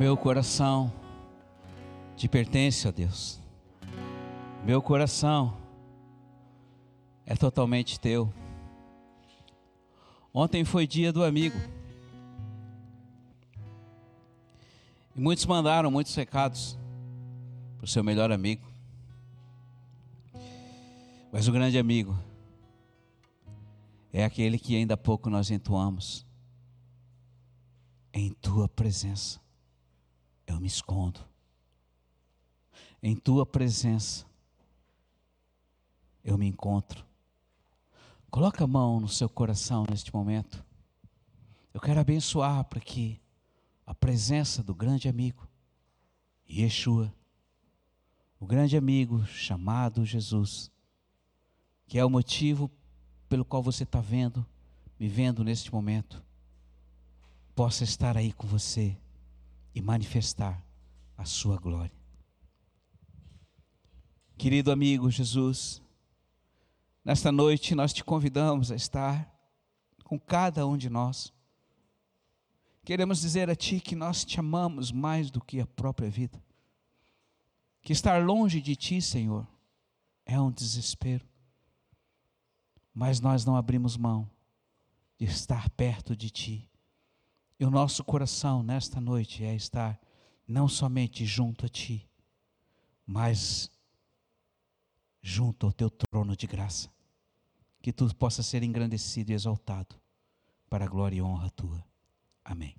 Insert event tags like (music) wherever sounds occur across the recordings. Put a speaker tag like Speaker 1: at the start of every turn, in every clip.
Speaker 1: Meu coração te pertence a Deus. Meu coração é totalmente teu. Ontem foi dia do amigo. E muitos mandaram muitos recados para o seu melhor amigo. Mas o grande amigo é aquele que ainda há pouco nós entoamos. Em tua presença eu me escondo. Em tua presença eu me encontro. Coloca a mão no seu coração neste momento. Eu quero abençoar para que a presença do grande amigo, Yeshua, o grande amigo chamado Jesus, que é o motivo pelo qual você está vendo, me vendo neste momento, possa estar aí com você e manifestar a sua glória. Querido amigo Jesus, nesta noite nós te convidamos a estar com cada um de nós. Queremos dizer a Ti que nós te amamos mais do que a própria vida. Que estar longe de Ti, Senhor, é um desespero. Mas nós não abrimos mão de estar perto de Ti e o nosso coração nesta noite é estar não somente junto a Ti, mas junto ao Teu trono de graça. Que Tu possa ser engrandecido e exaltado para a glória e honra Tua. Amém.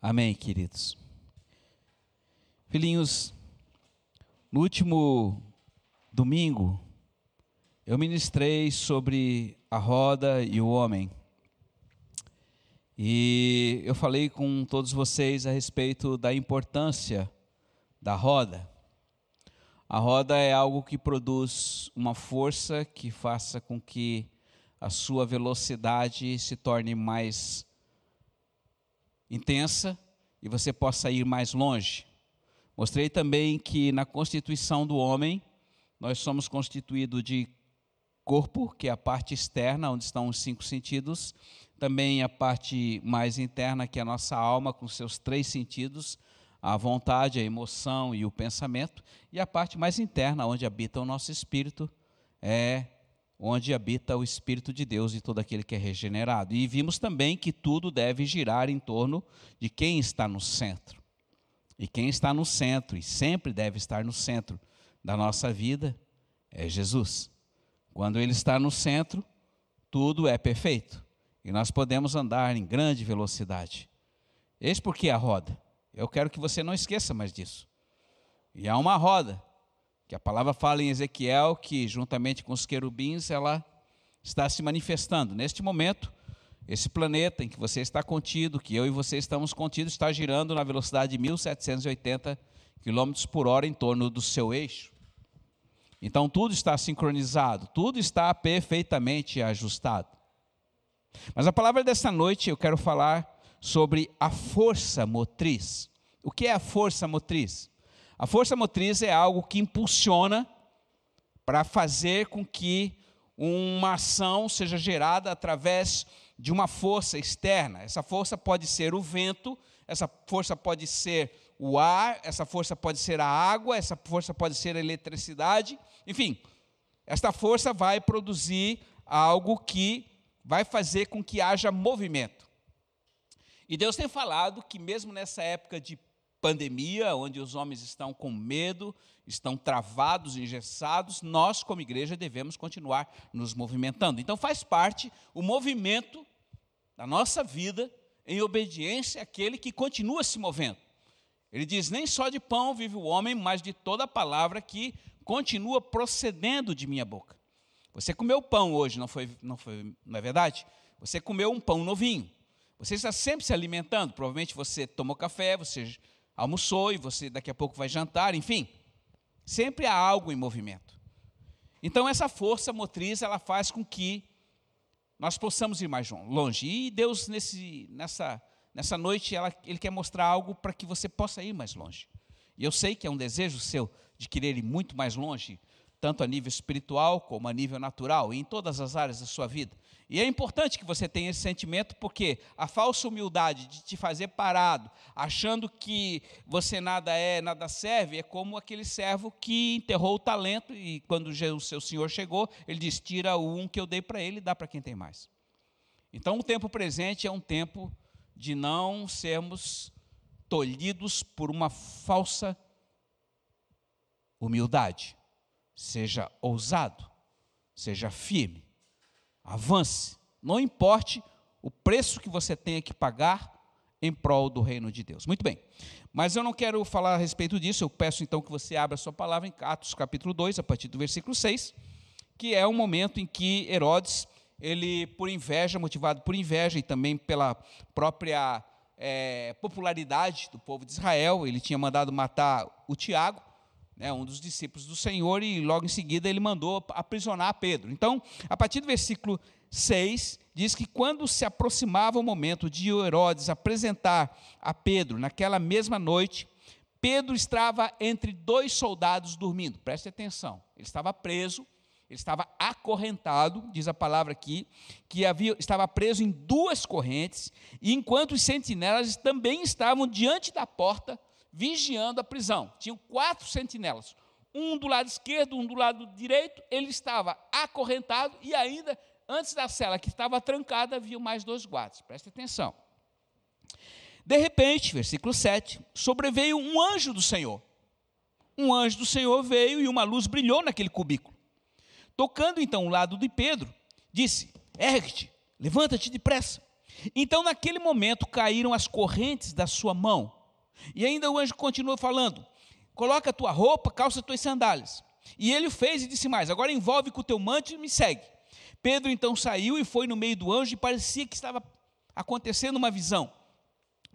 Speaker 1: Amém, queridos. Filhinhos, no último domingo, eu ministrei sobre a roda e o homem. E eu falei com todos vocês a respeito da importância da roda. A roda é algo que produz uma força que faça com que a sua velocidade se torne mais intensa e você possa ir mais longe. Mostrei também que na constituição do homem, nós somos constituídos de corpo, que é a parte externa, onde estão os cinco sentidos, também a parte mais interna, que é a nossa alma, com seus três sentidos, a vontade, a emoção e o pensamento, e a parte mais interna, onde habita o nosso espírito, é onde habita o Espírito de Deus e todo aquele que é regenerado. E vimos também que tudo deve girar em torno de quem está no centro. E quem está no centro, e sempre deve estar no centro da nossa vida, é Jesus. Quando Ele está no centro, tudo é perfeito e nós podemos andar em grande velocidade. Eis porque a roda. Eu quero que você não esqueça mais disso. E há uma roda, que a palavra fala em Ezequiel que, juntamente com os querubins, ela está se manifestando. Neste momento, esse planeta em que você está contido, que eu e você estamos contidos, está girando na velocidade de 1780 km por hora em torno do seu eixo. Então tudo está sincronizado, tudo está perfeitamente ajustado. Mas a palavra dessa noite eu quero falar sobre a força motriz. O que é a força motriz? A força motriz é algo que impulsiona para fazer com que uma ação seja gerada através de uma força externa. Essa força pode ser o vento, essa força pode ser o ar, essa força pode ser a água, essa força pode ser a eletricidade, enfim, esta força vai produzir algo que vai fazer com que haja movimento. E Deus tem falado que, mesmo nessa época de pandemia, onde os homens estão com medo, estão travados, engessados, nós, como igreja, devemos continuar nos movimentando. Então, faz parte o movimento da nossa vida em obediência àquele que continua se movendo. Ele diz: Nem só de pão vive o homem, mas de toda palavra que continua procedendo de minha boca. Você comeu pão hoje, não foi, não foi, não é verdade? Você comeu um pão novinho. Você está sempre se alimentando. Provavelmente você tomou café, você almoçou e você daqui a pouco vai jantar, enfim. Sempre há algo em movimento. Então essa força motriz, ela faz com que nós possamos ir mais longe. E Deus nesse, nessa, nessa noite, ela, Ele quer mostrar algo para que você possa ir mais longe. E eu sei que é um desejo seu de querer ir muito mais longe, tanto a nível espiritual como a nível natural, e em todas as áreas da sua vida. E é importante que você tenha esse sentimento, porque a falsa humildade de te fazer parado, achando que você nada é, nada serve, é como aquele servo que enterrou o talento e quando o seu senhor chegou, ele diz: Tira o um que eu dei para ele e dá para quem tem mais. Então, o tempo presente é um tempo de não sermos tolhidos por uma falsa humildade. Seja ousado, seja firme, avance, não importe o preço que você tenha que pagar em prol do reino de Deus. Muito bem, mas eu não quero falar a respeito disso, eu peço então que você abra sua palavra em Atos capítulo 2, a partir do versículo 6, que é o momento em que Herodes ele, por inveja, motivado por inveja e também pela própria é, popularidade do povo de Israel, ele tinha mandado matar o Tiago, né, um dos discípulos do Senhor, e logo em seguida ele mandou aprisionar Pedro. Então, a partir do versículo 6, diz que quando se aproximava o momento de Herodes apresentar a Pedro, naquela mesma noite, Pedro estava entre dois soldados dormindo. Preste atenção, ele estava preso ele estava acorrentado, diz a palavra aqui, que havia, estava preso em duas correntes, e enquanto os sentinelas também estavam diante da porta, vigiando a prisão. Tinham quatro sentinelas, um do lado esquerdo, um do lado direito, ele estava acorrentado, e ainda, antes da cela que estava trancada, havia mais dois guardas. Preste atenção. De repente, versículo 7, sobreveio um anjo do Senhor. Um anjo do Senhor veio e uma luz brilhou naquele cubículo. Tocando então o lado de Pedro, disse: Ergue-te, levanta-te depressa. Então, naquele momento, caíram as correntes da sua mão. E ainda o anjo continuou falando: Coloca a tua roupa, calça tuas sandálias. E ele fez e disse mais: Agora envolve com o teu manto e me segue. Pedro então saiu e foi no meio do anjo, e parecia que estava acontecendo uma visão.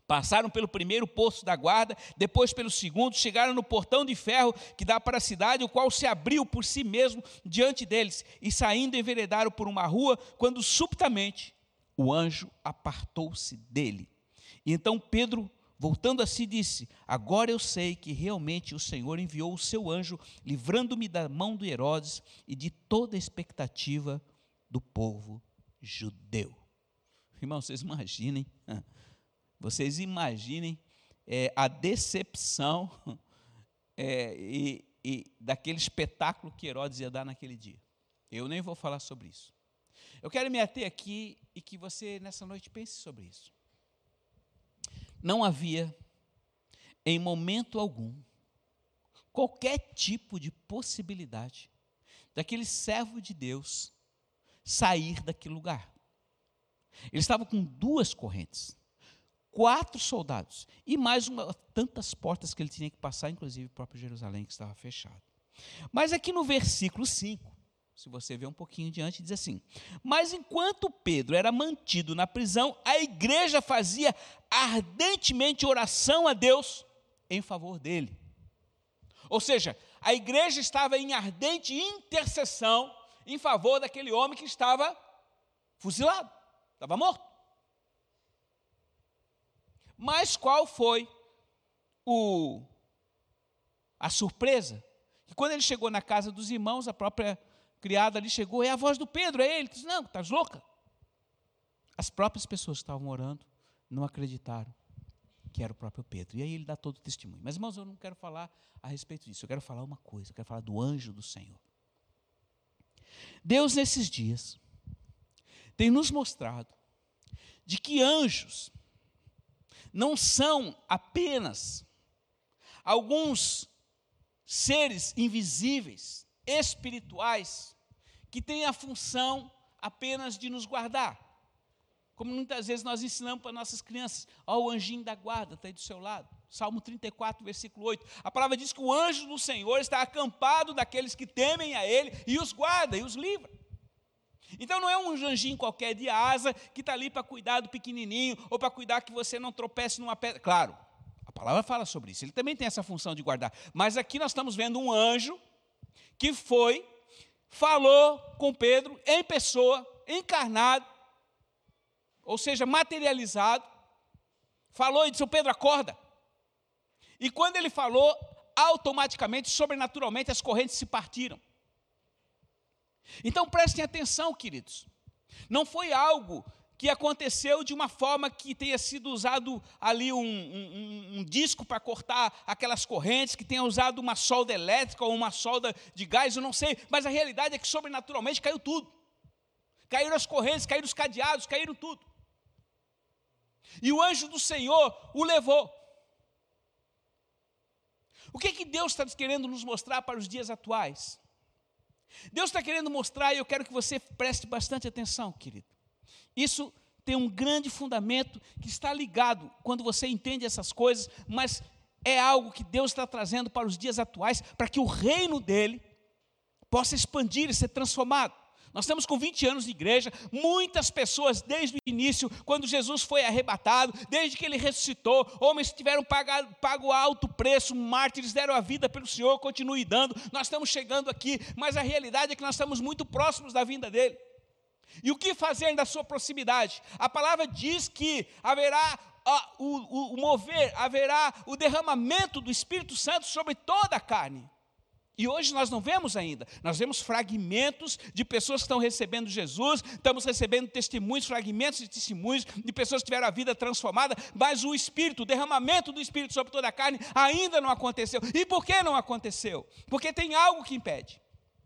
Speaker 1: Passaram pelo primeiro posto da guarda, depois pelo segundo, chegaram no portão de ferro que dá para a cidade, o qual se abriu por si mesmo diante deles, e saindo enveredaram por uma rua, quando subitamente o anjo apartou-se dele. E então Pedro, voltando a si, disse: Agora eu sei que realmente o Senhor enviou o seu anjo, livrando-me da mão de Herodes e de toda a expectativa do povo judeu. Irmão, vocês imaginem vocês imaginem é, a decepção (laughs) é, e, e daquele espetáculo que Herodes ia dar naquele dia. Eu nem vou falar sobre isso. Eu quero me ater aqui e que você nessa noite pense sobre isso. Não havia, em momento algum, qualquer tipo de possibilidade daquele servo de Deus sair daquele lugar. Ele estava com duas correntes quatro soldados e mais uma, tantas portas que ele tinha que passar, inclusive o próprio Jerusalém que estava fechado. Mas aqui no versículo 5, se você ver um pouquinho diante, diz assim: Mas enquanto Pedro era mantido na prisão, a igreja fazia ardentemente oração a Deus em favor dele. Ou seja, a igreja estava em ardente intercessão em favor daquele homem que estava fuzilado, estava morto. Mas qual foi o a surpresa? Que quando ele chegou na casa dos irmãos, a própria criada ali chegou, é a voz do Pedro, é ele. Disse, não, estás louca? As próprias pessoas que estavam orando não acreditaram que era o próprio Pedro. E aí ele dá todo o testemunho. Mas, irmãos, eu não quero falar a respeito disso. Eu quero falar uma coisa. Eu quero falar do anjo do Senhor. Deus, nesses dias, tem nos mostrado de que anjos não são apenas alguns seres invisíveis, espirituais, que têm a função apenas de nos guardar. Como muitas vezes nós ensinamos para nossas crianças, ó, o anjinho da guarda está aí do seu lado. Salmo 34, versículo 8. A palavra diz que o anjo do Senhor está acampado daqueles que temem a Ele e os guarda e os livra. Então não é um anjinho qualquer de asa que está ali para cuidar do pequenininho ou para cuidar que você não tropece numa pedra. Claro, a palavra fala sobre isso. Ele também tem essa função de guardar. Mas aqui nós estamos vendo um anjo que foi, falou com Pedro em pessoa, encarnado, ou seja, materializado, falou e disse: Pedro, acorda. E quando ele falou, automaticamente, sobrenaturalmente, as correntes se partiram. Então prestem atenção, queridos. Não foi algo que aconteceu de uma forma que tenha sido usado ali um, um, um disco para cortar aquelas correntes, que tenha usado uma solda elétrica ou uma solda de gás, eu não sei, mas a realidade é que sobrenaturalmente caiu tudo. Caíram as correntes, caíram os cadeados, caíram tudo. E o anjo do Senhor o levou. O que, que Deus está querendo nos mostrar para os dias atuais? Deus está querendo mostrar, e eu quero que você preste bastante atenção, querido. Isso tem um grande fundamento que está ligado quando você entende essas coisas, mas é algo que Deus está trazendo para os dias atuais, para que o reino dele possa expandir e ser transformado. Nós estamos com 20 anos de igreja, muitas pessoas desde o início, quando Jesus foi arrebatado, desde que ele ressuscitou, homens tiveram pago alto preço, mártires deram a vida pelo Senhor, continue dando. Nós estamos chegando aqui, mas a realidade é que nós estamos muito próximos da vinda dele. E o que fazer da sua proximidade? A palavra diz que haverá o, o, mover, haverá o derramamento do Espírito Santo sobre toda a carne. E hoje nós não vemos ainda, nós vemos fragmentos de pessoas que estão recebendo Jesus, estamos recebendo testemunhos, fragmentos de testemunhos de pessoas que tiveram a vida transformada, mas o Espírito, o derramamento do Espírito sobre toda a carne ainda não aconteceu. E por que não aconteceu? Porque tem algo que impede.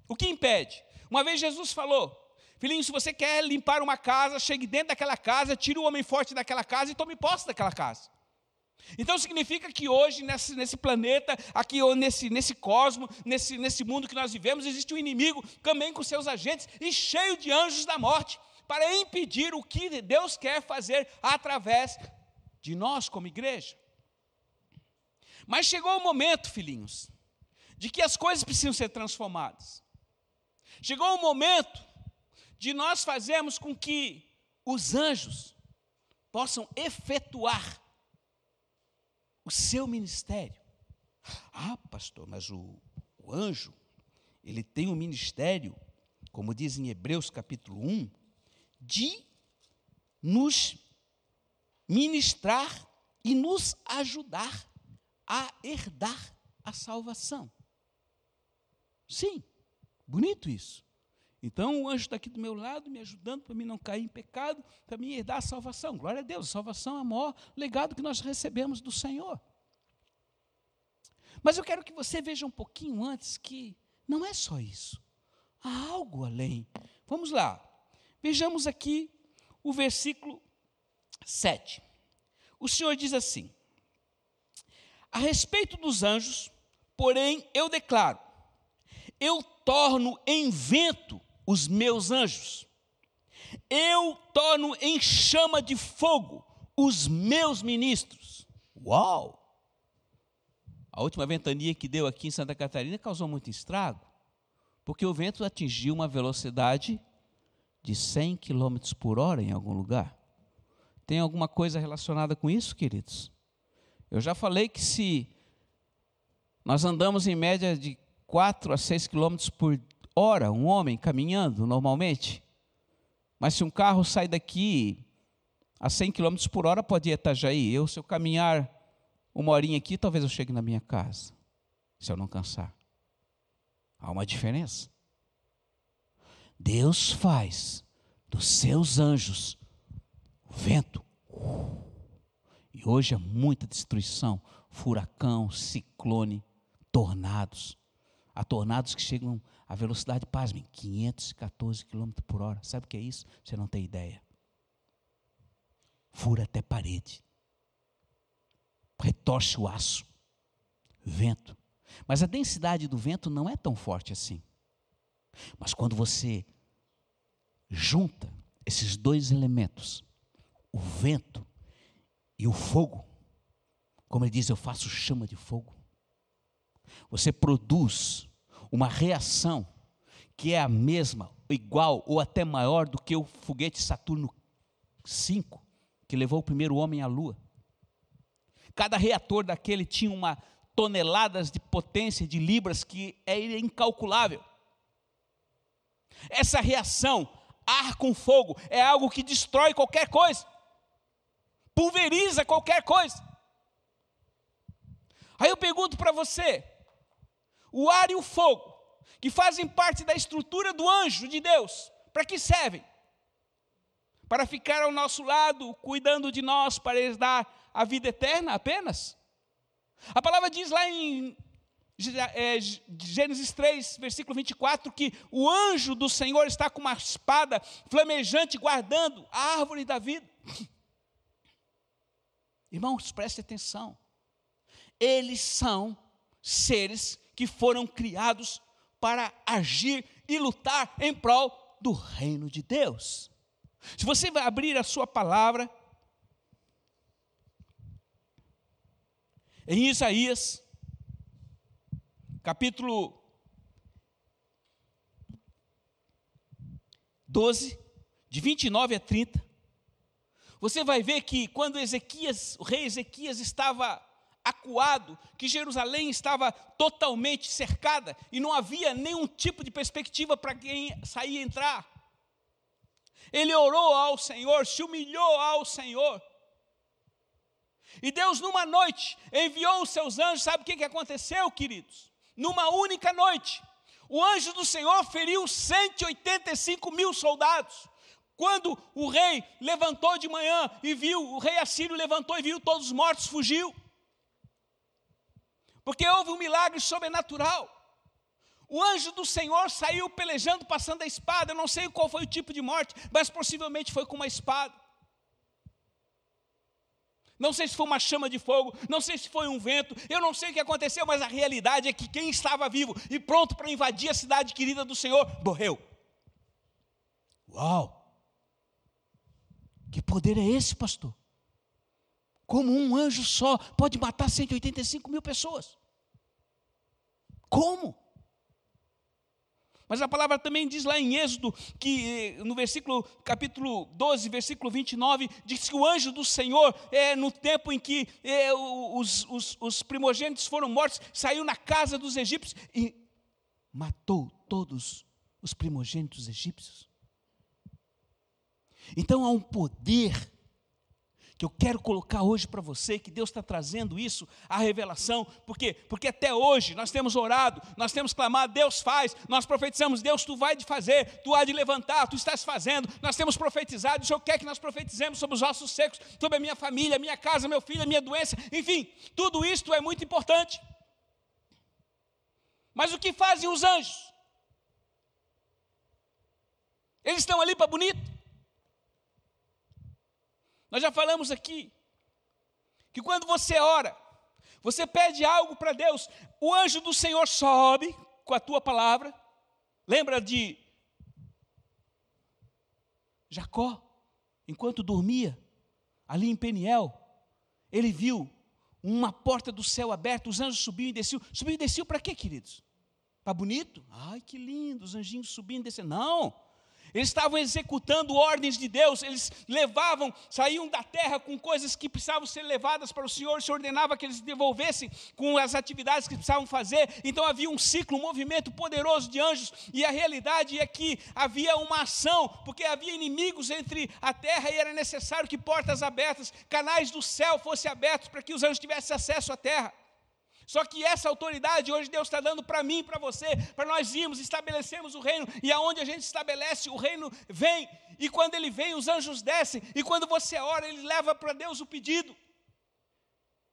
Speaker 1: O que impede? Uma vez Jesus falou: Filhinho, se você quer limpar uma casa, chegue dentro daquela casa, tire o homem forte daquela casa e tome posse daquela casa. Então significa que hoje, nesse, nesse planeta, aqui ou nesse, nesse cosmo, nesse, nesse mundo que nós vivemos, existe um inimigo também com seus agentes e cheio de anjos da morte para impedir o que Deus quer fazer através de nós como igreja. Mas chegou o momento, filhinhos, de que as coisas precisam ser transformadas. Chegou o momento de nós fazermos com que os anjos possam efetuar o seu ministério. Ah, pastor, mas o, o anjo, ele tem um ministério, como diz em Hebreus capítulo 1, de nos ministrar e nos ajudar a herdar a salvação. Sim, bonito isso. Então o anjo está aqui do meu lado, me ajudando para mim não cair em pecado, para mim herdar a salvação. Glória a Deus, a salvação é o maior legado que nós recebemos do Senhor. Mas eu quero que você veja um pouquinho antes que não é só isso. Há algo além. Vamos lá. Vejamos aqui o versículo 7. O Senhor diz assim: A respeito dos anjos, porém, eu declaro: eu torno em vento os meus anjos. Eu torno em chama de fogo os meus ministros. Uau! A última ventania que deu aqui em Santa Catarina causou muito estrago, porque o vento atingiu uma velocidade de 100 km por hora em algum lugar. Tem alguma coisa relacionada com isso, queridos? Eu já falei que se nós andamos em média de 4 a 6 km por hora um homem caminhando normalmente. Mas se um carro sai daqui a 100 km por hora, pode ir Itajaí. Eu, se eu caminhar uma horinha aqui, talvez eu chegue na minha casa, se eu não cansar. Há uma diferença. Deus faz dos seus anjos o vento. E hoje é muita destruição, furacão, ciclone, tornados. Há tornados que chegam a velocidade, pasmem, 514 km por hora. Sabe o que é isso? Você não tem ideia. Fura até parede. Retorce o aço. Vento. Mas a densidade do vento não é tão forte assim. Mas quando você junta esses dois elementos, o vento e o fogo, como ele diz, eu faço chama de fogo. Você produz uma reação que é a mesma, igual ou até maior do que o foguete Saturno V, que levou o primeiro homem à Lua. Cada reator daquele tinha uma toneladas de potência de libras que é incalculável. Essa reação, ar com fogo, é algo que destrói qualquer coisa, pulveriza qualquer coisa. Aí eu pergunto para você: o ar e o fogo que fazem parte da estrutura do anjo de Deus, para que servem? Para ficar ao nosso lado, cuidando de nós, para eles dar a vida eterna apenas? A palavra diz lá em é, Gênesis 3, versículo 24, que o anjo do Senhor está com uma espada flamejante guardando a árvore da vida. Irmãos, preste atenção. Eles são seres que foram criados para agir e lutar em prol do reino de Deus. Se você vai abrir a sua palavra em Isaías, capítulo 12, de 29 a 30, você vai ver que quando Ezequias, o rei Ezequias estava acuado, que Jerusalém estava totalmente cercada e não havia nenhum tipo de perspectiva para quem sair e entrar. Ele orou ao Senhor, se humilhou ao Senhor. E Deus, numa noite, enviou os seus anjos. Sabe o que aconteceu, queridos? Numa única noite, o anjo do Senhor feriu 185 mil soldados. Quando o rei levantou de manhã e viu, o rei Assírio levantou e viu todos os mortos, fugiu. Porque houve um milagre sobrenatural. O anjo do Senhor saiu pelejando, passando a espada. Eu não sei qual foi o tipo de morte, mas possivelmente foi com uma espada. Não sei se foi uma chama de fogo, não sei se foi um vento, eu não sei o que aconteceu, mas a realidade é que quem estava vivo e pronto para invadir a cidade querida do Senhor morreu. Uau! Que poder é esse, pastor? Como um anjo só pode matar 185 mil pessoas? Como? Mas a palavra também diz lá em Êxodo, que eh, no versículo, capítulo 12, versículo 29, diz que o anjo do Senhor, é, no tempo em que é, os, os, os primogênitos foram mortos, saiu na casa dos egípcios e matou todos os primogênitos egípcios. Então há um poder que eu quero colocar hoje para você, que Deus está trazendo isso, a revelação, por quê? Porque até hoje nós temos orado, nós temos clamado, Deus faz, nós profetizamos, Deus, tu vai de fazer, tu há de levantar, tu estás fazendo, nós temos profetizado, o Senhor quer que nós profetizemos sobre os ossos secos, sobre a minha família, minha casa, meu filho, a minha doença, enfim, tudo isto é muito importante. Mas o que fazem os anjos? Eles estão ali para bonito? Nós já falamos aqui que quando você ora, você pede algo para Deus, o anjo do Senhor sobe com a tua palavra. Lembra de Jacó, enquanto dormia ali em Peniel, ele viu uma porta do céu aberta, os anjos subiam e desciam. Subiam e desciam para quê, queridos? Para bonito? Ai, que lindo, os anjinhos subindo e descendo. Não, eles estavam executando ordens de Deus, eles levavam, saíam da terra com coisas que precisavam ser levadas para o Senhor, Senhor ordenava que eles devolvessem com as atividades que precisavam fazer. Então havia um ciclo, um movimento poderoso de anjos, e a realidade é que havia uma ação, porque havia inimigos entre a terra e era necessário que portas abertas, canais do céu fossem abertos para que os anjos tivessem acesso à terra. Só que essa autoridade hoje Deus está dando para mim, para você, para nós irmos, estabelecemos o reino, e aonde a gente estabelece, o reino vem, e quando ele vem, os anjos descem, e quando você ora, ele leva para Deus o pedido.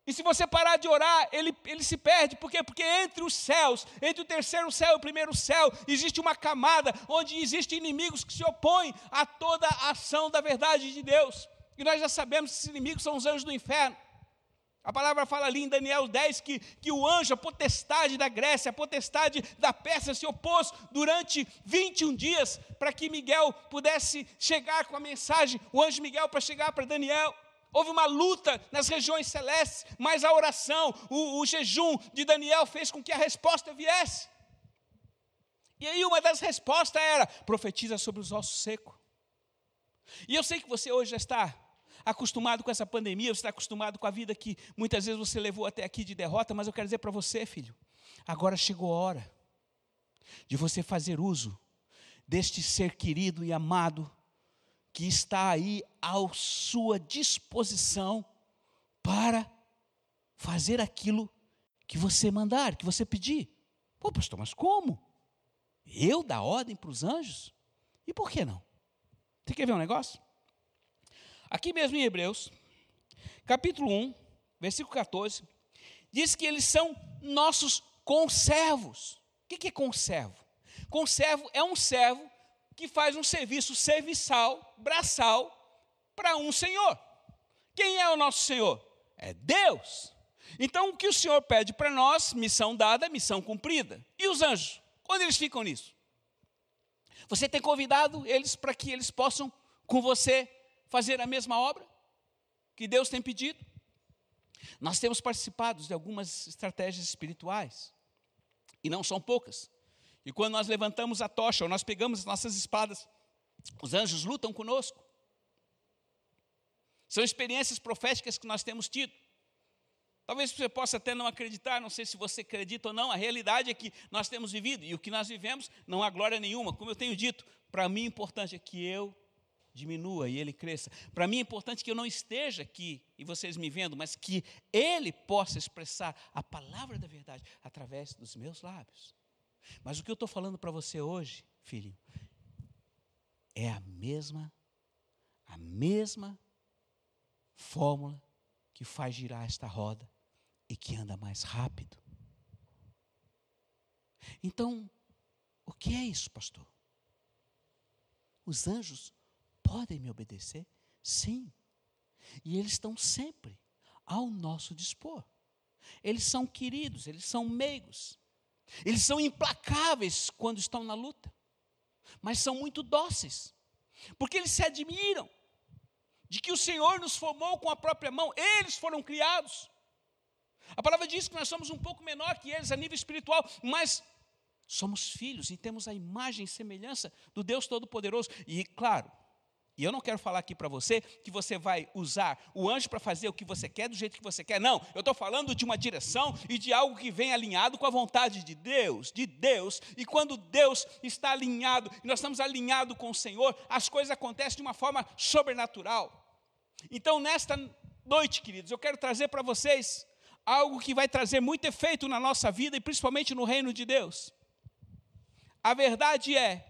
Speaker 1: E se você parar de orar, ele, ele se perde. Por quê? Porque entre os céus, entre o terceiro céu e o primeiro céu, existe uma camada onde existem inimigos que se opõem a toda a ação da verdade de Deus. E nós já sabemos que esses inimigos são os anjos do inferno. A palavra fala ali em Daniel 10 que, que o anjo, a potestade da Grécia, a potestade da Pérsia se opôs durante 21 dias para que Miguel pudesse chegar com a mensagem, o anjo Miguel para chegar para Daniel. Houve uma luta nas regiões celestes, mas a oração, o, o jejum de Daniel fez com que a resposta viesse. E aí uma das respostas era: profetiza sobre os ossos secos. E eu sei que você hoje já está acostumado com essa pandemia, você está acostumado com a vida que muitas vezes você levou até aqui de derrota, mas eu quero dizer para você, filho, agora chegou a hora de você fazer uso deste ser querido e amado que está aí à sua disposição para fazer aquilo que você mandar, que você pedir. Pô, pastor, mas como? Eu dar ordem para os anjos? E por que não? Você quer ver um negócio? Aqui mesmo em Hebreus, capítulo 1, versículo 14, diz que eles são nossos conservos. O que é conservo? Conservo é um servo que faz um serviço serviçal, braçal, para um senhor. Quem é o nosso senhor? É Deus. Então, o que o Senhor pede para nós, missão dada, missão cumprida. E os anjos? Onde eles ficam nisso? Você tem convidado eles para que eles possam, com você, fazer a mesma obra que Deus tem pedido? Nós temos participado de algumas estratégias espirituais, e não são poucas. E quando nós levantamos a tocha, ou nós pegamos as nossas espadas, os anjos lutam conosco. São experiências proféticas que nós temos tido. Talvez você possa até não acreditar, não sei se você acredita ou não, a realidade é que nós temos vivido, e o que nós vivemos não há glória nenhuma. Como eu tenho dito, para mim o importante é que eu diminua e ele cresça. Para mim é importante que eu não esteja aqui e vocês me vendo, mas que ele possa expressar a palavra da verdade através dos meus lábios. Mas o que eu estou falando para você hoje, filho, é a mesma, a mesma fórmula que faz girar esta roda e que anda mais rápido. Então, o que é isso, pastor? Os anjos podem me obedecer? Sim. E eles estão sempre ao nosso dispor. Eles são queridos, eles são meigos. Eles são implacáveis quando estão na luta. Mas são muito dóceis. Porque eles se admiram de que o Senhor nos formou com a própria mão, eles foram criados. A palavra diz que nós somos um pouco menor que eles a nível espiritual, mas somos filhos e temos a imagem e semelhança do Deus Todo-Poderoso. E, claro, e eu não quero falar aqui para você que você vai usar o anjo para fazer o que você quer do jeito que você quer. Não, eu estou falando de uma direção e de algo que vem alinhado com a vontade de Deus, de Deus. E quando Deus está alinhado, e nós estamos alinhados com o Senhor, as coisas acontecem de uma forma sobrenatural. Então, nesta noite, queridos, eu quero trazer para vocês algo que vai trazer muito efeito na nossa vida e principalmente no reino de Deus. A verdade é,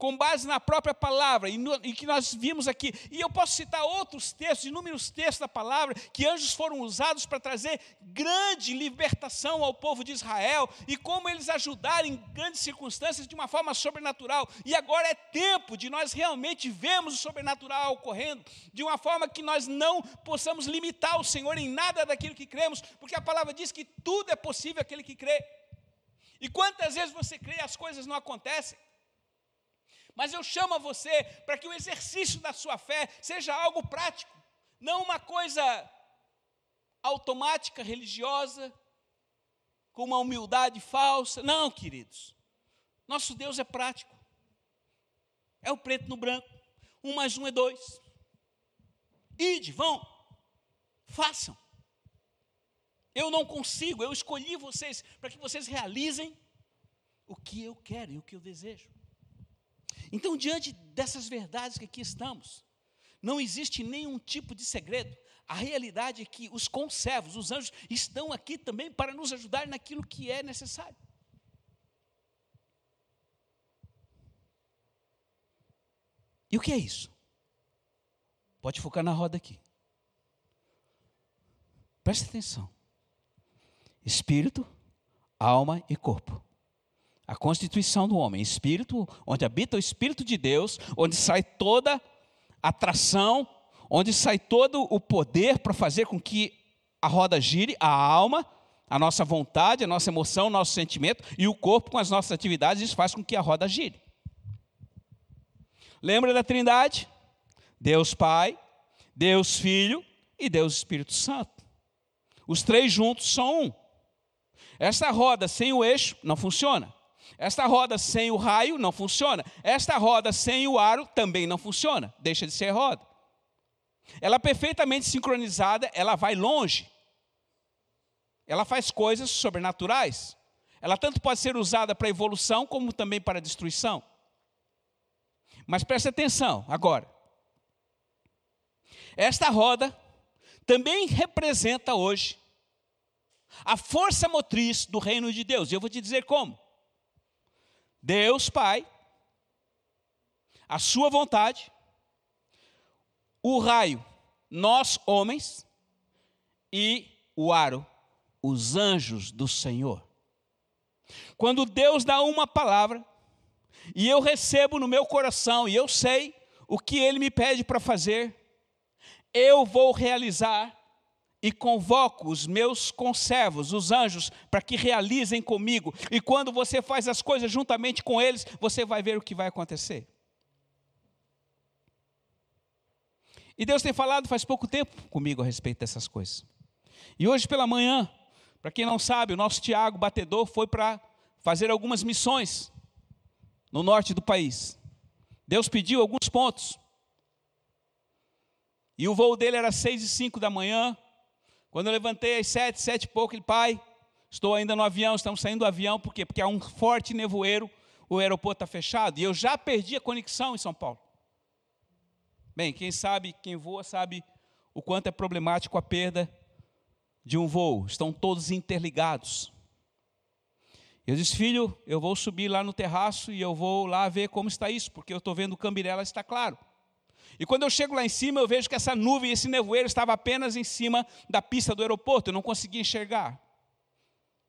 Speaker 1: com base na própria palavra, e, no, e, que nós vimos aqui, e eu posso citar outros textos, inúmeros textos da palavra, que anjos foram usados para trazer grande libertação ao povo de Israel, e como eles ajudaram em grandes circunstâncias de uma forma sobrenatural. E agora é tempo de nós realmente vermos o sobrenatural ocorrendo, de uma forma que nós não possamos limitar o Senhor em nada daquilo que cremos, porque a palavra diz que tudo é possível aquele que crê. E quantas vezes você crê e as coisas não acontecem? Mas eu chamo a você para que o exercício da sua fé seja algo prático, não uma coisa automática, religiosa, com uma humildade falsa. Não, queridos. Nosso Deus é prático. É o preto no branco. Um mais um é dois. Ide, vão, façam. Eu não consigo, eu escolhi vocês para que vocês realizem o que eu quero e o que eu desejo. Então, diante dessas verdades que aqui estamos, não existe nenhum tipo de segredo. A realidade é que os conservos, os anjos, estão aqui também para nos ajudar naquilo que é necessário. E o que é isso? Pode focar na roda aqui. Preste atenção espírito, alma e corpo. A constituição do homem, espírito, onde habita o espírito de Deus, onde sai toda atração, onde sai todo o poder para fazer com que a roda gire, a alma, a nossa vontade, a nossa emoção, o nosso sentimento e o corpo com as nossas atividades, isso faz com que a roda gire. Lembra da Trindade? Deus Pai, Deus Filho e Deus Espírito Santo. Os três juntos são um. Esta roda sem o eixo não funciona. Esta roda sem o raio não funciona. Esta roda sem o aro também não funciona. Deixa de ser roda. Ela é perfeitamente sincronizada, ela vai longe. Ela faz coisas sobrenaturais. Ela tanto pode ser usada para evolução como também para destruição. Mas preste atenção agora. Esta roda também representa hoje a força motriz do reino de Deus. E eu vou te dizer como. Deus Pai, a sua vontade, o raio, nós homens, e o aro, os anjos do Senhor. Quando Deus dá uma palavra, e eu recebo no meu coração, e eu sei o que Ele me pede para fazer, eu vou realizar e convoco os meus conservos, os anjos, para que realizem comigo. E quando você faz as coisas juntamente com eles, você vai ver o que vai acontecer. E Deus tem falado faz pouco tempo comigo a respeito dessas coisas. E hoje pela manhã, para quem não sabe, o nosso Tiago Batedor foi para fazer algumas missões no norte do país. Deus pediu alguns pontos. E o voo dele era seis e cinco da manhã. Quando eu levantei às sete, sete e pouco, ele, pai, estou ainda no avião, estamos saindo do avião, por quê? Porque há um forte nevoeiro, o aeroporto está fechado, e eu já perdi a conexão em São Paulo. Bem, quem sabe, quem voa, sabe o quanto é problemático a perda de um voo, estão todos interligados. Eu disse, filho, eu vou subir lá no terraço e eu vou lá ver como está isso, porque eu estou vendo o Cambirela está claro. E quando eu chego lá em cima, eu vejo que essa nuvem, esse nevoeiro estava apenas em cima da pista do aeroporto, eu não conseguia enxergar.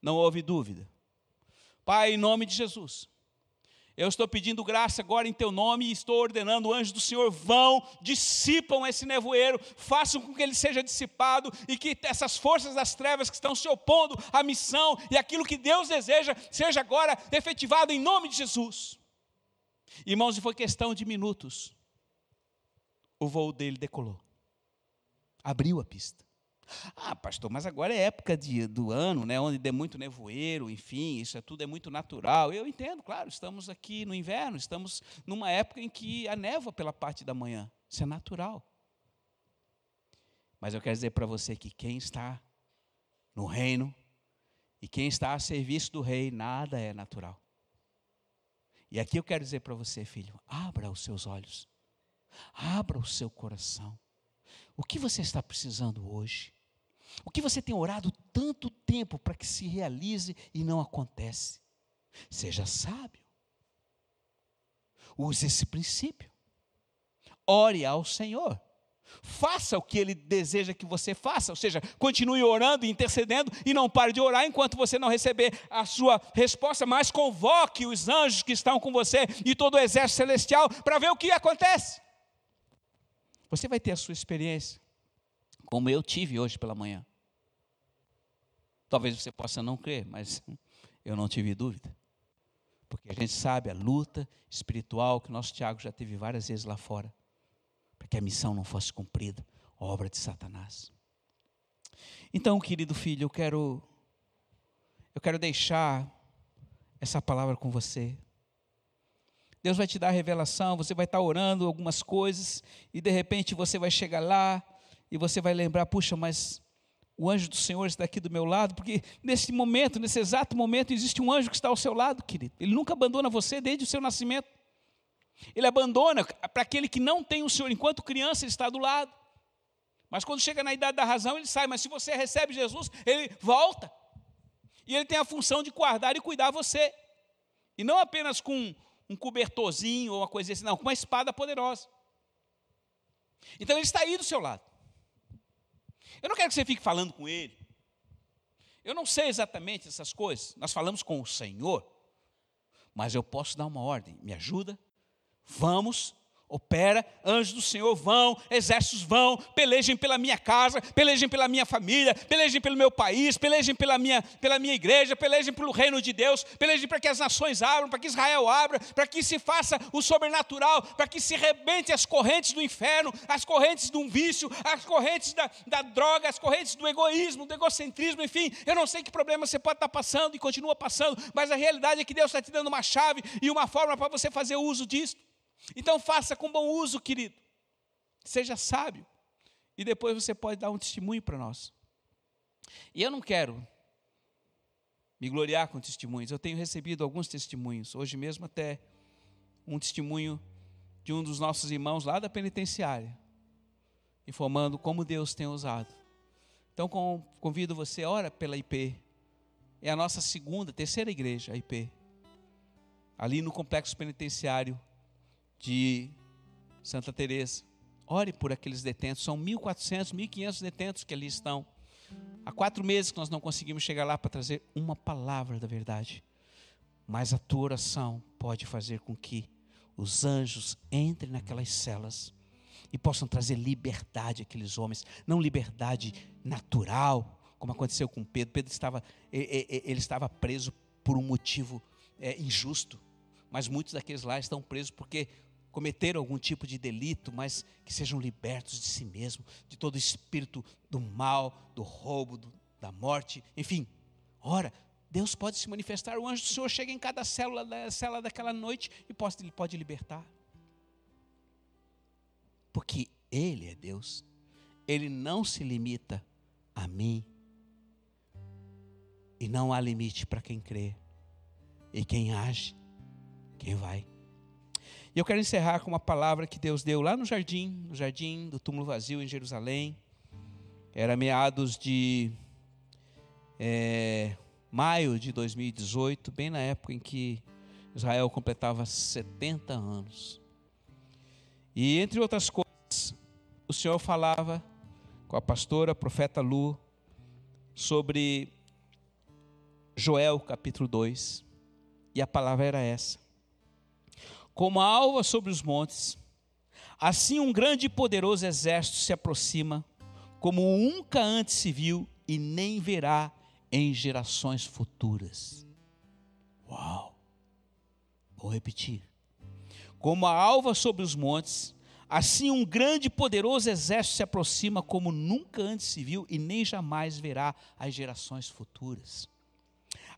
Speaker 1: Não houve dúvida. Pai, em nome de Jesus, eu estou pedindo graça agora em teu nome e estou ordenando o anjo do Senhor vão, dissipam esse nevoeiro, façam com que ele seja dissipado e que essas forças das trevas que estão se opondo à missão e aquilo que Deus deseja seja agora efetivado em nome de Jesus. Irmãos, e foi questão de minutos. O voo dele decolou. Abriu a pista. Ah, pastor, mas agora é época de, do ano, né, onde tem muito nevoeiro, enfim, isso é tudo é muito natural. Eu entendo, claro, estamos aqui no inverno, estamos numa época em que a neva pela parte da manhã. Isso é natural. Mas eu quero dizer para você que quem está no reino e quem está a serviço do rei, nada é natural. E aqui eu quero dizer para você, filho, abra os seus olhos, abra o seu coração. O que você está precisando hoje? O que você tem orado tanto tempo para que se realize e não acontece? Seja sábio. Use esse princípio. Ore ao Senhor. Faça o que Ele deseja que você faça, ou seja, continue orando intercedendo e não pare de orar enquanto você não receber a sua resposta, mas convoque os anjos que estão com você e todo o exército celestial para ver o que acontece. Você vai ter a sua experiência como eu tive hoje pela manhã. Talvez você possa não crer, mas (laughs) eu não tive dúvida. Porque a gente sabe a luta espiritual que o nosso Tiago já teve várias vezes lá fora, para que a missão não fosse cumprida, obra de Satanás. Então, querido filho, eu quero eu quero deixar essa palavra com você. Deus vai te dar a revelação, você vai estar orando algumas coisas e de repente você vai chegar lá e você vai lembrar, puxa, mas o anjo do Senhor está aqui do meu lado, porque nesse momento, nesse exato momento, existe um anjo que está ao seu lado, querido. Ele nunca abandona você desde o seu nascimento. Ele abandona para aquele que não tem o Senhor, enquanto criança, ele está do lado. Mas quando chega na idade da razão, ele sai. Mas se você recebe Jesus, ele volta. E ele tem a função de guardar e cuidar você. E não apenas com um cobertorzinho ou uma coisa assim, não, com uma espada poderosa. Então ele está aí do seu lado. Eu não quero que você fique falando com ele. Eu não sei exatamente essas coisas. Nós falamos com o Senhor, mas eu posso dar uma ordem. Me ajuda? Vamos opera, anjos do Senhor vão, exércitos vão, pelejem pela minha casa, pelejem pela minha família, pelejem pelo meu país, pelejem pela minha, pela minha igreja, pelejem pelo reino de Deus, pelejem para que as nações abram, para que Israel abra, para que se faça o sobrenatural, para que se rebente as correntes do inferno, as correntes do vício, as correntes da, da droga, as correntes do egoísmo, do egocentrismo, enfim, eu não sei que problema você pode estar passando e continua passando, mas a realidade é que Deus está te dando uma chave e uma forma para você fazer uso disso. Então faça com bom uso, querido. Seja sábio. E depois você pode dar um testemunho para nós. E eu não quero me gloriar com testemunhos. Eu tenho recebido alguns testemunhos. Hoje mesmo até um testemunho de um dos nossos irmãos lá da penitenciária, informando como Deus tem usado. Então convido você, ora pela IP. É a nossa segunda, terceira igreja, a IP. ali no complexo penitenciário de Santa Teresa. Ore por aqueles detentos, são 1.400, 1.500 detentos que ali estão. Há quatro meses que nós não conseguimos chegar lá para trazer uma palavra da verdade. Mas a tua oração pode fazer com que os anjos entrem naquelas celas e possam trazer liberdade àqueles homens, não liberdade natural, como aconteceu com Pedro. Pedro estava, ele estava preso por um motivo é, injusto, mas muitos daqueles lá estão presos porque cometeram algum tipo de delito, mas que sejam libertos de si mesmos, de todo espírito do mal, do roubo, do, da morte, enfim. Ora, Deus pode se manifestar, o anjo do Senhor chega em cada célula, célula daquela noite e pode, pode libertar. Porque Ele é Deus, Ele não se limita a mim, e não há limite para quem crê, e quem age, quem vai. E eu quero encerrar com uma palavra que Deus deu lá no jardim, no jardim do túmulo vazio em Jerusalém. Era meados de é, maio de 2018, bem na época em que Israel completava 70 anos. E entre outras coisas, o Senhor falava com a pastora, a profeta Lu, sobre Joel capítulo 2. E a palavra era essa: como a alva sobre os montes, assim um grande e poderoso exército se aproxima, como nunca antes se viu e nem verá em gerações futuras. Uau! Vou repetir. Como a alva sobre os montes, assim um grande e poderoso exército se aproxima, como nunca antes se viu e nem jamais verá as gerações futuras.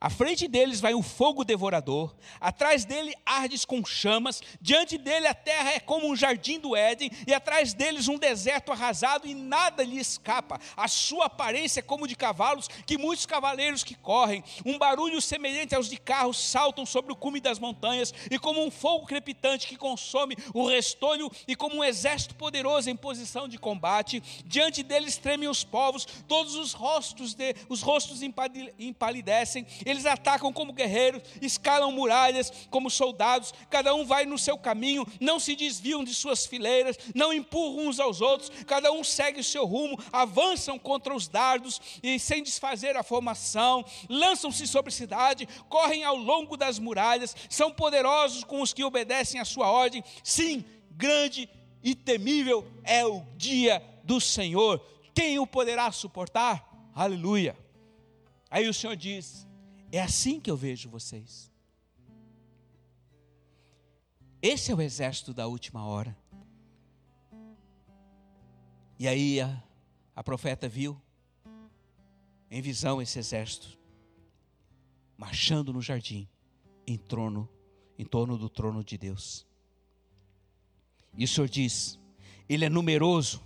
Speaker 1: À frente deles vai um fogo devorador, atrás dele ardes com chamas, diante dele a terra é como um jardim do Éden, e atrás deles um deserto arrasado e nada lhe escapa. A sua aparência é como de cavalos, que muitos cavaleiros que correm, um barulho semelhante aos de carros saltam sobre o cume das montanhas, e como um fogo crepitante que consome o restolho, e como um exército poderoso em posição de combate. Diante deles tremem os povos, todos os rostos de, os rostos empalidecem eles atacam como guerreiros, escalam muralhas como soldados, cada um vai no seu caminho, não se desviam de suas fileiras, não empurram uns aos outros, cada um segue o seu rumo, avançam contra os dardos e sem desfazer a formação, lançam-se sobre a cidade, correm ao longo das muralhas, são poderosos com os que obedecem à sua ordem. Sim, grande e temível é o dia do Senhor. Quem o poderá suportar? Aleluia. Aí o Senhor diz: é assim que eu vejo vocês. Esse é o exército da última hora. E aí a, a profeta viu em visão esse exército marchando no jardim em trono, em torno do trono de Deus. E o Senhor diz: Ele é numeroso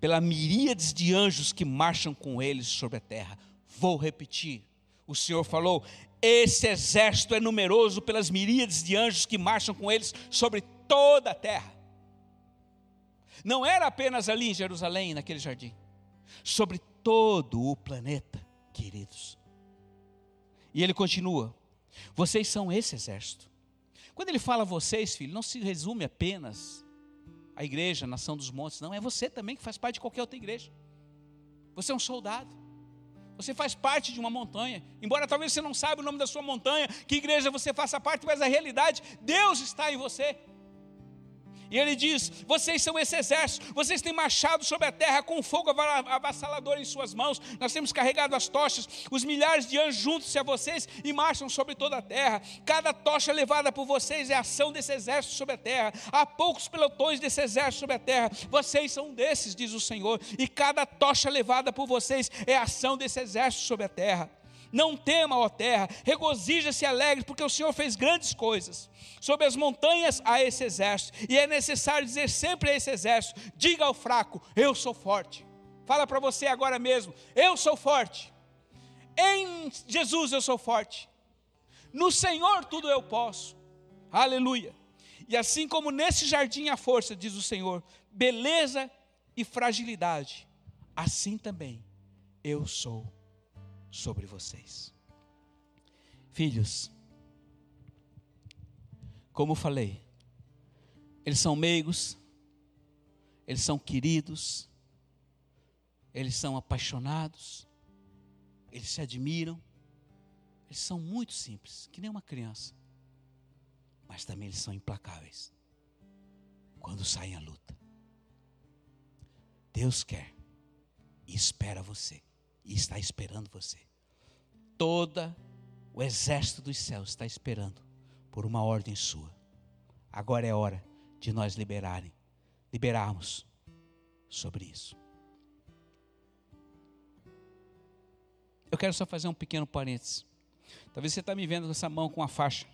Speaker 1: pela miríades de anjos que marcham com eles sobre a terra. Vou repetir o Senhor falou: esse exército é numeroso pelas miríades de anjos que marcham com eles sobre toda a terra. Não era apenas ali em Jerusalém, naquele jardim, sobre todo o planeta, queridos. E ele continua: vocês são esse exército. Quando ele fala vocês, filho, não se resume apenas à igreja, nação dos montes, não, é você também que faz parte de qualquer outra igreja. Você é um soldado. Você faz parte de uma montanha. Embora talvez você não saiba o nome da sua montanha, que igreja você faça parte, mas a realidade, Deus está em você. E ele diz: Vocês são esse exército, vocês têm marchado sobre a terra com fogo avassalador em suas mãos. Nós temos carregado as tochas, os milhares de anjos juntam-se a vocês e marcham sobre toda a terra. Cada tocha levada por vocês é a ação desse exército sobre a terra. Há poucos pelotões desse exército sobre a terra. Vocês são desses, diz o Senhor. E cada tocha levada por vocês é a ação desse exército sobre a terra. Não tema, ó terra, regozija-se alegre, porque o Senhor fez grandes coisas. Sobre as montanhas há esse exército, e é necessário dizer sempre a esse exército: diga ao fraco, eu sou forte. Fala para você agora mesmo: eu sou forte. Em Jesus eu sou forte. No Senhor tudo eu posso. Aleluia. E assim como nesse jardim há força, diz o Senhor, beleza e fragilidade, assim também eu sou sobre vocês. Filhos, como falei, eles são meigos, eles são queridos, eles são apaixonados, eles se admiram, eles são muito simples, que nem uma criança, mas também eles são implacáveis quando saem à luta. Deus quer e espera você, e está esperando você. Toda o exército dos céus está esperando por uma ordem sua. Agora é hora de nós liberarem, liberarmos sobre isso. Eu quero só fazer um pequeno parênteses. Talvez você está me vendo com essa mão com a faixa.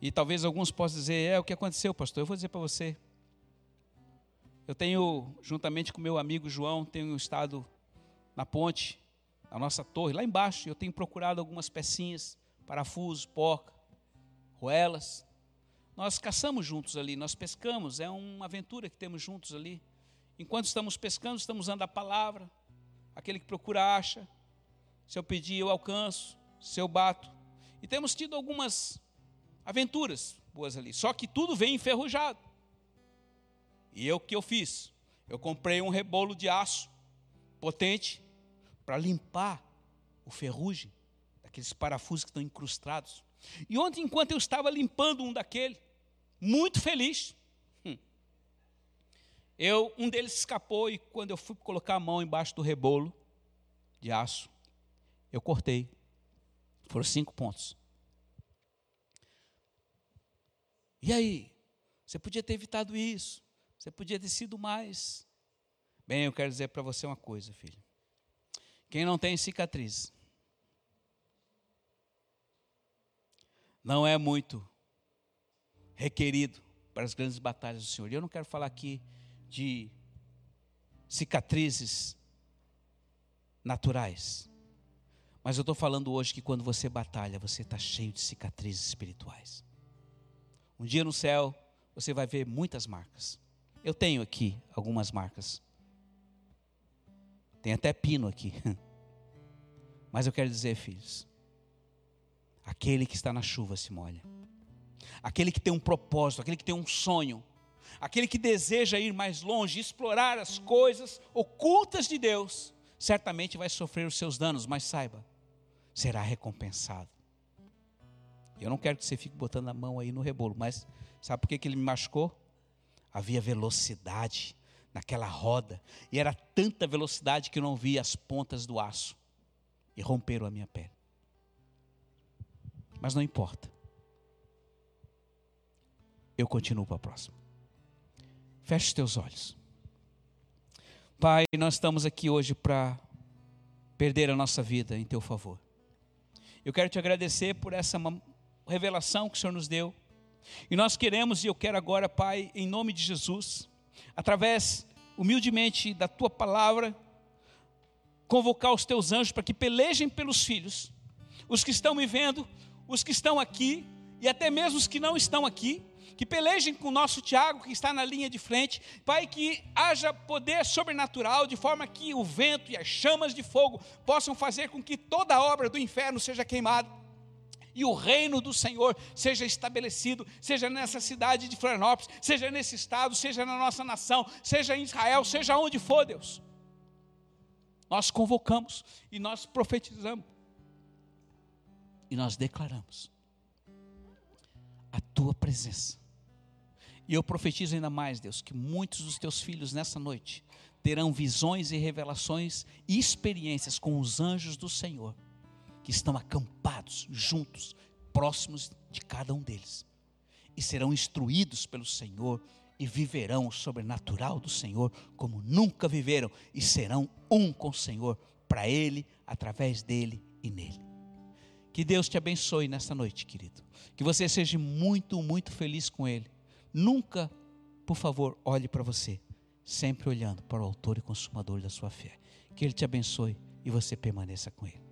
Speaker 1: E talvez alguns possam dizer, é o que aconteceu, pastor. Eu vou dizer para você. Eu tenho, juntamente com meu amigo João, tenho estado na ponte, na nossa torre, lá embaixo. Eu tenho procurado algumas pecinhas, parafusos, porca, roelas. Nós caçamos juntos ali, nós pescamos, é uma aventura que temos juntos ali. Enquanto estamos pescando, estamos usando a palavra. Aquele que procura acha. Se eu pedir, eu alcanço. Se eu bato. E temos tido algumas aventuras boas ali. Só que tudo vem enferrujado. E eu que eu fiz? Eu comprei um rebolo de aço potente para limpar o ferrugem daqueles parafusos que estão incrustados. E ontem, enquanto eu estava limpando um daquele, muito feliz, hum, eu um deles escapou e quando eu fui colocar a mão embaixo do rebolo de aço, eu cortei. Foram cinco pontos. E aí? Você podia ter evitado isso. Você podia ter sido mais. Bem, eu quero dizer para você uma coisa, filho. Quem não tem cicatriz, não é muito requerido para as grandes batalhas do Senhor. E eu não quero falar aqui de cicatrizes naturais. Mas eu estou falando hoje que quando você batalha, você está cheio de cicatrizes espirituais. Um dia no céu, você vai ver muitas marcas. Eu tenho aqui algumas marcas. Tem até pino aqui. (laughs) Mas eu quero dizer, filhos, aquele que está na chuva se molha. Aquele que tem um propósito, aquele que tem um sonho, aquele que deseja ir mais longe, explorar as coisas ocultas de Deus, certamente vai sofrer os seus danos, mas saiba, será recompensado. Eu não quero que você fique botando a mão aí no rebolo, mas sabe por que, que ele me machucou? Havia velocidade naquela roda, e era tanta velocidade que eu não via as pontas do aço, e romperam a minha pele. Mas não importa, eu continuo para a próxima. Feche os teus olhos. Pai, nós estamos aqui hoje para perder a nossa vida em teu favor. Eu quero te agradecer por essa revelação que o Senhor nos deu. E nós queremos, e eu quero agora, Pai, em nome de Jesus, através, humildemente, da tua palavra, convocar os teus anjos para que pelejem pelos filhos, os que estão me vendo, os que estão aqui, e até mesmo os que não estão aqui, que pelejem com o nosso Tiago, que está na linha de frente, Pai, que haja poder sobrenatural, de forma que o vento e as chamas de fogo possam fazer com que toda a obra do inferno seja queimada e o reino do Senhor seja estabelecido, seja nessa cidade de Florianópolis, seja nesse estado, seja na nossa nação, seja em Israel, seja onde for, Deus. Nós convocamos e nós profetizamos e nós declaramos a tua presença. E eu profetizo ainda mais, Deus, que muitos dos teus filhos nessa noite terão visões e revelações e experiências com os anjos do Senhor que estão acampados juntos, próximos de cada um deles, e serão instruídos pelo Senhor e viverão o sobrenatural do Senhor como nunca viveram e serão um com o Senhor, para Ele, através dele e nele. Que Deus te abençoe nesta noite, querido. Que você seja muito, muito feliz com Ele. Nunca, por favor, olhe para você, sempre olhando para o Autor e Consumador da sua fé. Que Ele te abençoe e você permaneça com Ele.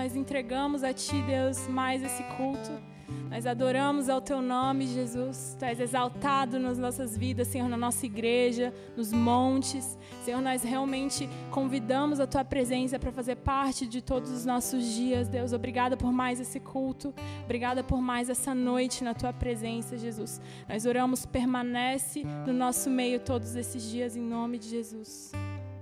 Speaker 2: Nós entregamos a Ti, Deus, mais esse culto. Nós adoramos ao teu nome, Jesus. Tu és exaltado nas nossas vidas, Senhor, na nossa igreja, nos montes. Senhor, nós realmente convidamos a tua presença para fazer parte de todos os nossos dias, Deus. Obrigada por mais esse culto. Obrigada por mais essa noite na tua presença, Jesus. Nós oramos, permanece no nosso meio todos esses dias em nome de Jesus.